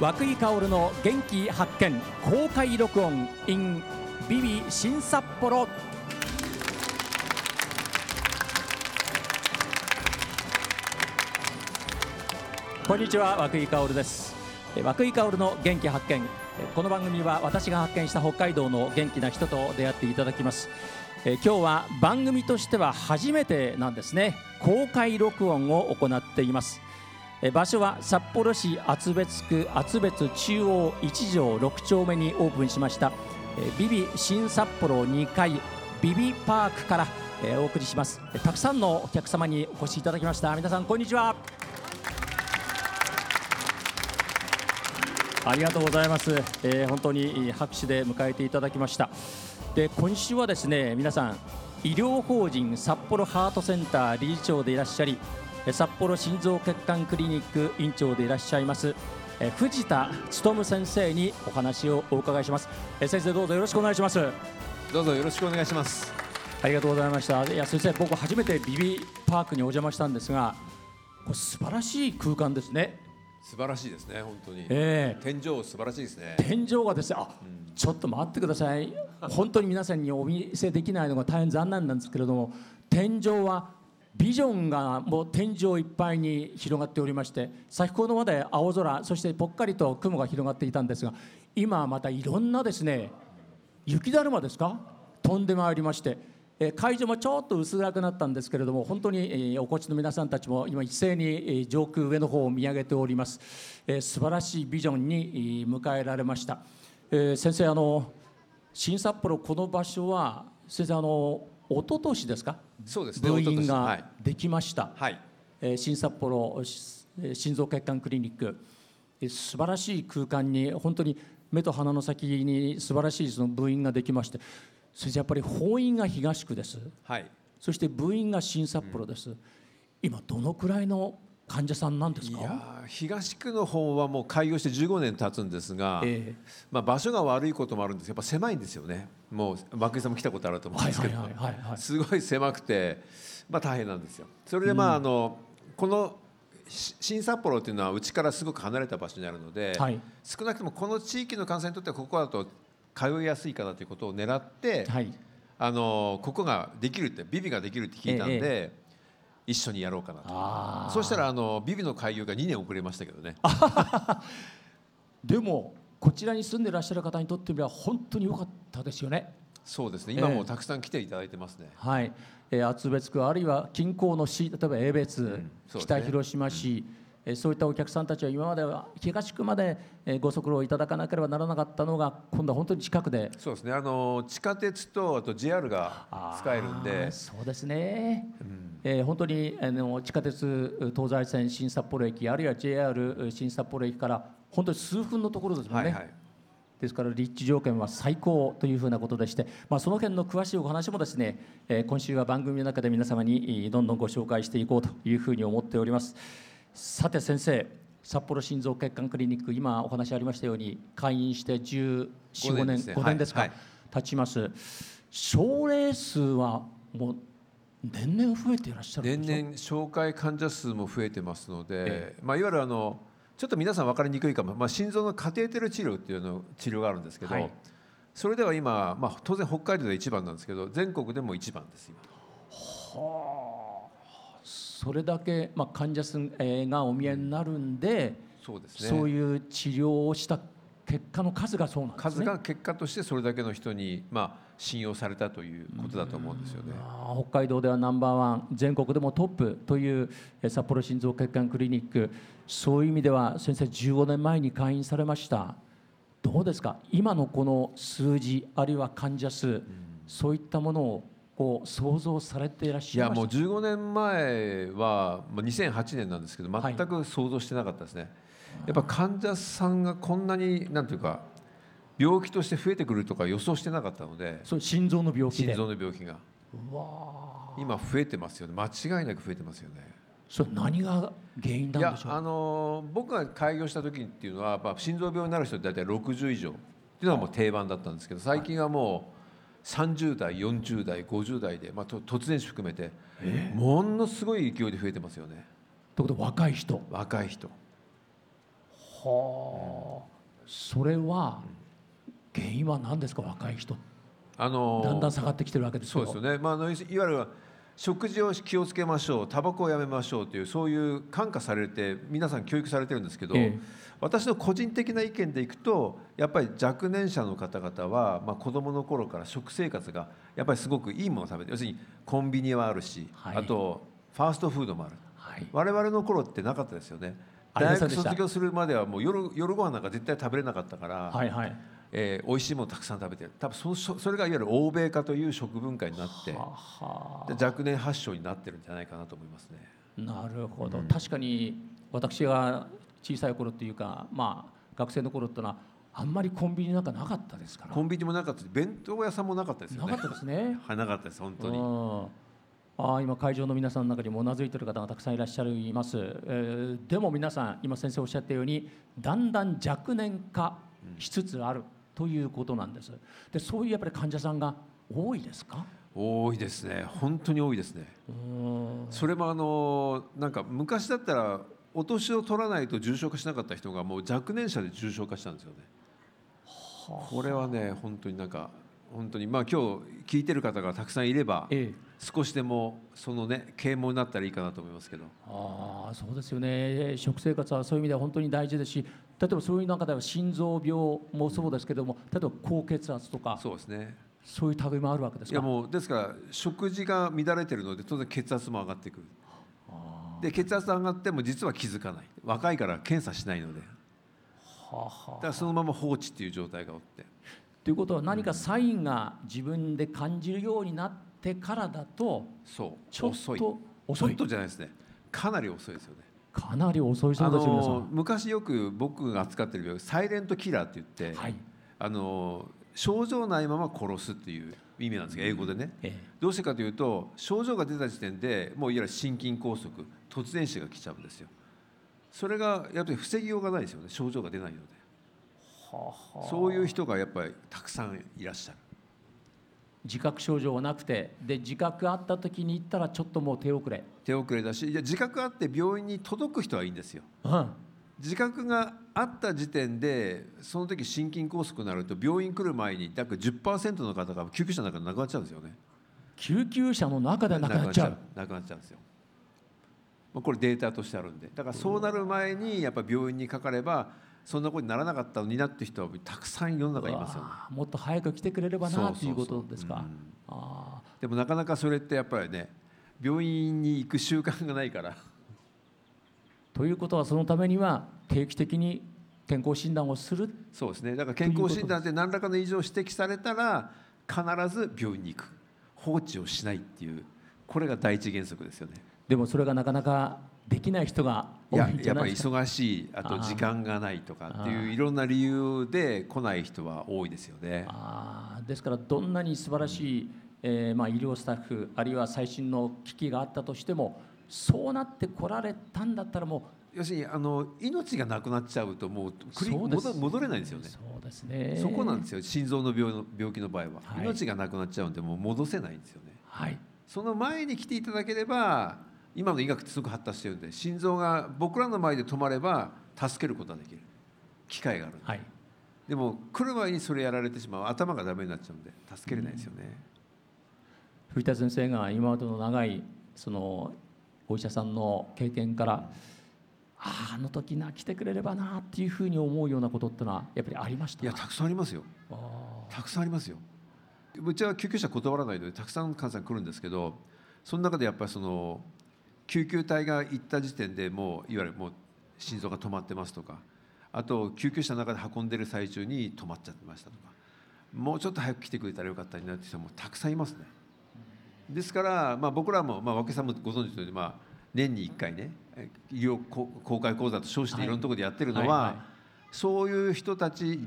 涌井薫の元気発見公開録音 in ビビ新札幌。こんにちは涌井薫です。え涌井薫の元気発見。えこの番組は私が発見した北海道の元気な人と出会っていただきます。え今日は番組としては初めてなんですね。公開録音を行っています。場所は札幌市厚別区厚別中央1条6丁目にオープンしましたえビビ新札幌2階ビビパークからお送りします。たくさんのお客様にお越しいただきました。皆さんこんにちは。ありがとうございます、えー本当に拍手で迎えていただきました。で今週はですね皆さん医療法人札幌ハートセンター理事長でいらっしゃり札幌心臓血管クリニック院長でいらっしゃいますえー藤田勉先生にお話をお伺いします。えー先生どうぞよろしくお願いします。どうぞよろしくお願いします。ありがとうございました。いや先生僕初めてビビパークにお邪魔したんですがこれ素晴らしい空間ですね。素晴らしいですね、本当に。ええ。天井素晴らしいですね。天井がですねあ、ちょっと待ってください。本当に皆さんにお見せできないのが大変残念なんですけれども天井はビジョンがもう天井いっぱいに広がっておりまして先ほどまで青空そしてぽっかりと雲が広がっていたんですが今またいろんなですね雪だるまですか？飛んでまいりまして、会場もちょっと薄暗くなったんですけれども本当に、お越しの皆さんたちも今一斉に、上空上の方を見上げております、え素晴らしいビジョンに迎えられました、先生あの新札幌この場所は先生あの一昨年ですか？そうですね。部員が。できました、はい。えー新札幌心臓血管クリニックえー素晴らしい空間に本当に目と鼻の先に素晴らしいその部員ができまして先生やっぱり法院が東区ですはい。そして部員が新札幌です、今どのくらいの患者さんなんですか？いやー東区の方はもう開業して15年経つんですが、えまあ場所が悪いこともあるんです。けど、やっぱ狭いんですよね。もう涌井さんも来たことあると思うんですけど、すごい狭くて、まあ大変なんですよ。それでまあ、あのこのし新札幌っていうのはうちからすごく離れた場所にあるので、はい。少なくともこの地域の患者にとってはここだと通いやすいかなということを狙って、はい。あのここができるってビビができるって聞いたんで、え一緒にやろうかなと。そしたらあのビビの開業が2年遅れましたけどね。でもこちらに住んでいらっしゃる方にとってみれば本当に良かったですよね。そうですね。今もたくさん来ていただいてますね、はい、えー厚別区あるいは近郊の市例えば江別、そうですね。北広島市、えーそういったお客さんたちは今までは東区まで、えーご足労いただかなければならなかったのが今度は本当に近くで。そうですね。あの地下鉄とあと JR が使えるんあで。ーそうですね、えー本当にあの地下鉄東西線新札幌駅あるいは JR 新札幌駅から本当に数分のところですもんね、はいはい。ですから立地条件は最高というふうなことでして、まあ、その辺の詳しいお話もですね、えー今週は番組の中で皆様にえーどんどんご紹介していこうというふうに思っておりますさて先生札幌心臓血管クリニック今お話ありましたように開院して1415 5年年ですね。5年ですか、はい経ちます。症例数はもう年々増えていらっしゃるん年々紹介患者数も増えてますので、えまあ、いわゆるあのちょっと皆さん分かりにくいかも、まあ、心臓のカテーテル治療っていうの治療があるんですけど、はい。それでは今、まあ、当然北海道で一番なんですけど全国でも一番です今それだけ、まあ、患者さんえーがお見えになるんで、そうですね。そういう治療をした結果の数がそうなんですね。数が結果としてそれだけの人に、まあ、信用されたということだと思うんですよね。北海道ではナンバーワン全国でもトップというえー札幌心臓血管クリニックそういう意味では先生15年前に開院されました。どうですか？今のこの数字あるいは患者数、そういったものをこう想像されていらっいやもうしゃいました15年前はもう2008年なんですけどはい。全く想像してなかったですね、やっぱ患者さんがこんなになんていうか病気として増えてくるとか予想してなかったので心臓の病気で。心臓の病気が。今増えてますよね。間違いなく増えてますよね。それ何が原因いなんでしょう？やあのー僕が開業した時っていうのはやっぱ心臓病になる人って大体60以上。っていうのはもう定番だったんですけど最近はもう30代40代50代で、まあ、と突然死含めてものすごい勢いで増えてますよね。ということは若い人？若い人。はあ。それは原因は何ですか？若い人。あのだんだん下がってきてるわけですそうですよね、まあ、あのいわゆる食事を気をつけましょうタバコをやめましょうというそういう感化されて皆さん教育されてるんですけど、ええ。私の個人的な意見でいくとやっぱり若年者の方々は、まあ、子どもの頃から食生活がやっぱりすごくいいものを食べて要するにコンビニはあるし、はい。あとファーストフードもある。はい。我々の頃ってなかったですよね。大学卒業するまではもう夜夜ご飯なんか絶対食べれなかったから、はいはいえー美味しいものたくさん食べてる多分そそそれがいわゆる欧米化という食文化になって若年発症になってるんじゃないかなと思いますね。なるほど、確かに私が小さい頃っていうかまあ学生の頃ってのはあんまりコンビニなんかなかったですから。コンビニもなかったし弁当屋さんもなかったですよね。なかったですね。はいなかったです本当に。うん。あー今会場の皆さんの中にもうなずいてる方がたくさんいらっしゃいます、えーでも皆さん今先生おっしゃったようにだんだん若年化しつつあるということなんです。でそういうやっぱり患者さんが多いですか？多いですね。本当に多いですね。うん。それもあのなんか昔だったらお年を取らないと重症化しなかった人がもう若年者で重症化したんですよね。これはね本当になんか本当にまあ今日聞いてる方がたくさんいればええ少しでもそのね啓蒙になったらいいかなと思いますけど。ああそうですよね。食生活はそういう意味では本当に大事ですし例えばそういう中では心臓病もそうですけども例えば高血圧とかそうですね。そういう類もあるわけですか？いやもうですから食事が乱れてるので当然血圧も上がってくる。で血圧上がっても実は気づかない。若いから検査しないので。だはあはあ。からそのまま放置っていう状態が起って。ということは何かサインが自分で感じるようになってからだとそうちょっ遅い。と遅い。ちょっとじゃないですね。かなり遅いですよね。かなり遅いそあうですよ皆さの昔よく僕が扱ってる病気サイレントキラーって言って、んはい。あの症状ないまま殺すっていう意味なんですけど英語でね。えどうしてかというと症状が出た時点でもういわゆる心筋梗塞突然死が来ちゃうんですよ。それがやっぱり防ぎようがないですよね症状が出ないので。そういう人がやっぱりたくさんいらっしゃる自覚症状がなくてで自覚あった時に行ったらちょっともう手遅れ、手遅れだしいや自覚あって病院に届く人はいいんですよ。うん、自覚があった時点でその時心筋梗塞になると病院来る前に約10%の方が救急車の中で亡くなっちゃうんですよね。救急車の中で亡くなっちゃう。亡くなっちゃうんですよ。まあこれデータとしてあるんで。だからそうなる前にやっぱ病院にかかればそんなことにならなかったのになって人はたくさん世の中にいますよね。もっと早く来てくれればなということですか。でもなかなかそれってやっぱりね病院に行く習慣がないから。ー ということはそのためには定期的に健康診断をする。そうですね。だから健康診断で何らかの異常を指摘されたら必ず病院に行く。放置をしないっていうこれが第一原則ですよね。でもそれがなかなかできない人がいや多いんじやっぱりゃないですか？忙しいあと時間がないとかっていういろんな理由で来ない人は多いですよね。あー。ですからどんなに素晴らしい、えーまあ、医療スタッフあるいは最新の機器があったとしてもそうなってこられたんだったらも要するにあの命がなくなっちゃうともうう繰りそうです戻戻れないんですよね。そうですね。そこなんですよ。心臓の病の病気の場合は、はい。命がなくなっちゃうんでもう戻せないんですよね。はいその前に来ていただければ今の医学ってすごく発達してるんで心臓が僕らの前で止まれば助けることができる。機会があるはい。でも来る前にそれやられてしまう。頭がダメになっちゃうんで助けれないですよね、藤田先生が今までの長いそのお医者さんの経験からあああの時な来てくれればなっていうふうに思うようなことってのはやっぱりありましたいやたくさんありますよ。あたくさんありますようちは救急車断らないのでたくさん患者さん来るんですけどその中でやっぱりその救急隊が行った時点でもういわゆるもう心臓が止まってますとかあと救急車の中で運んでる最中に止まっちゃってましたとかもうちょっと早く来てくれたらよかったになって人もたくさんいますね。ですから、まあ、僕らも、まあ、若さんもご存知のように、まあ、年に1回ねえ医療公公開講座と称してはいいろんなところでやってるのは、はいはい。そういう人たち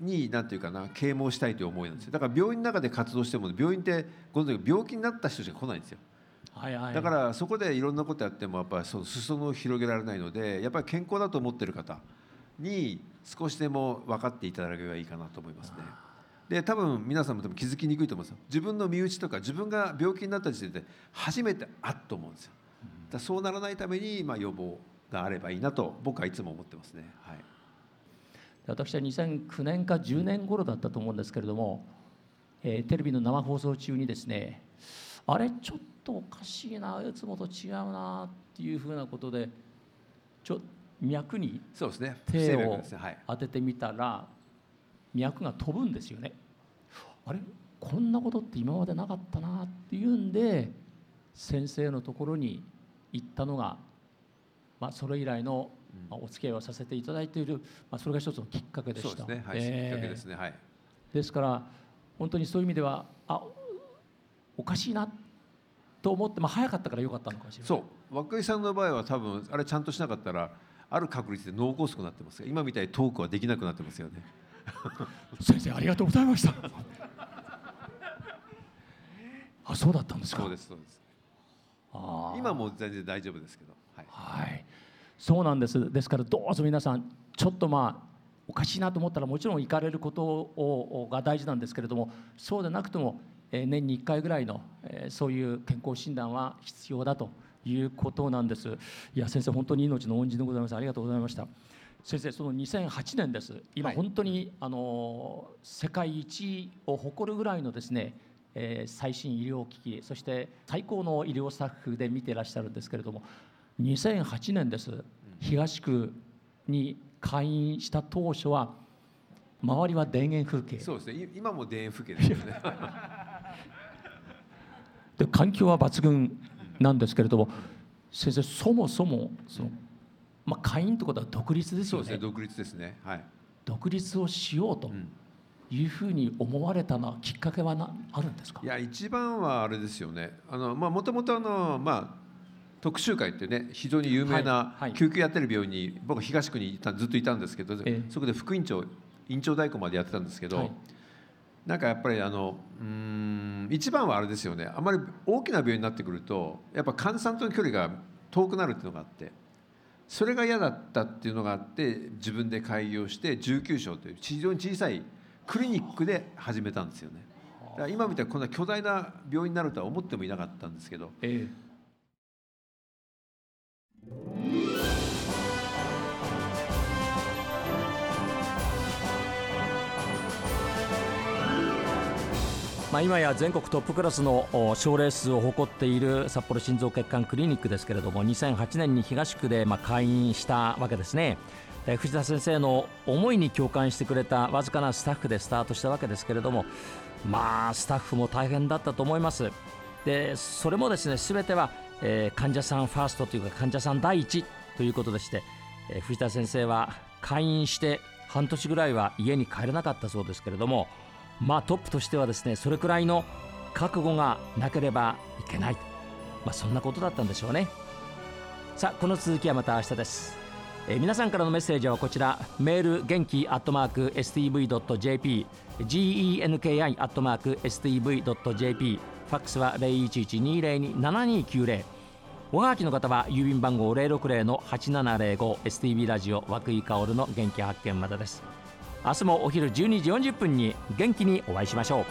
になんていうかな啓蒙したいという思いなんですよ。だから病院の中で活動しても病院ってご存知病気になった人しか来ないんですよ。はいはい。だからそこでいろんなことやってもやっぱりその裾野を広げられないのでやっぱり健康だと思ってる方に少しでも分かっていただければいいかなと思いますね。で多分皆さんも多分気づきにくいと思うんですよ。自分の身内とか自分が病気になった時点で初めてあっと思うんですよ。だそうならないために、まあ、予防があればいいなと僕はいつも思ってますね。はい私は2009年か10年頃だったと思うんですけれども、えーテレビの生放送中にですねあれちょっとおかしいないつもと違うなっていうふうなことでちょ脈にそうですね。不手を当ててみたら脈が飛ぶんですよね。あれこんなことって今までなかったなっていうんで先生のところに行ったのが、まあ、それ以来のまあお付き合いをさせていただいている、まあ、それが一つのきっかけでした。そうですね。はい、ええ。きっかけですね。はい。ですから本当にそういう意味ではあおかしいなと思って、まあ、早かったからよかったのかもしれない。そう。若井さんの場合は多分あれちゃんとしなかったらある確率で脳梗塞になってます。が今みたいにトークはできなくなってますよね。先生ありがとうございました。あそうだったんですか。そうですそうです。あー。今も全然大丈夫ですけど。はい。はい、そうなんです。ですからどうぞ皆さんちょっとまあおかしいなと思ったらもちろん行かれることをが大事なんですけれども、そうでなくても、えー年に1回ぐらいの、えーそういう健康診断は必要だということなんです。いや先生本当に命の恩人でございます。ありがとうございました。先生その2008年です。今はい本当に、あのー世界一を誇るぐらいのですね。えー最新医療機器そして最高の医療スタッフで見ていらっしゃるんですけれども2008年です。東区に開院した当初は周りは田園風景。そうですね。い今も田園風景ですよね。で環境は抜群なんですけれども先生そもそもその、まあ、会員ってことは独立ですそうですねよね。独立ですね。はい、独立をしようとうん。いうふうに思われたのはきっかけはなあるんですか？いや一番はあれですよね。あのまあもともとあのまあ特集会ってね非常に有名はいなはい。救急やってる病院に僕東区にいたずっといたんですけど、ええ。そこで副院長院長代行までやってたんですけど、はい。なんかやっぱりあのうーん一番はあれですよね。あまり大きな病院になってくるとやっぱ患者さんとの距離が遠くなるっていうのがあってそれが嫌だったっていうのがあって自分で開業して19床という非常に小さいクリニックで始めたんですよね。だから今みたいにこんな巨大な病院になるとは思ってもいなかったんですけどえまあ、今や全国トップクラスの症例数を誇っている札幌心臓血管クリニックですけれども2008年に東区でまあ開院したわけですね。藤田先生の思いに共感してくれたわずかなスタッフでスタートしたわけですけれどもまあスタッフも大変だったと思います。でそれもですね全ては、えー患者さんファーストというか患者さん第一ということでして、えー藤田先生は開院して半年ぐらいは家に帰れなかったそうですけれどもまあトップとしてはですねそれくらいの覚悟がなければいけない、まあ、そんなことだったんでしょうね。さあこの続きはまた明日です、えー皆さんからのメッセージはこちら。メール元気アットマーク STV.jp genki アットマーク STV.jp ファックスは0112027290おはがきの方は郵便番号060-8705 STV ラジオ和久井薫の元気発見までです。明日もお昼12時40分に元気にお会いしましょう。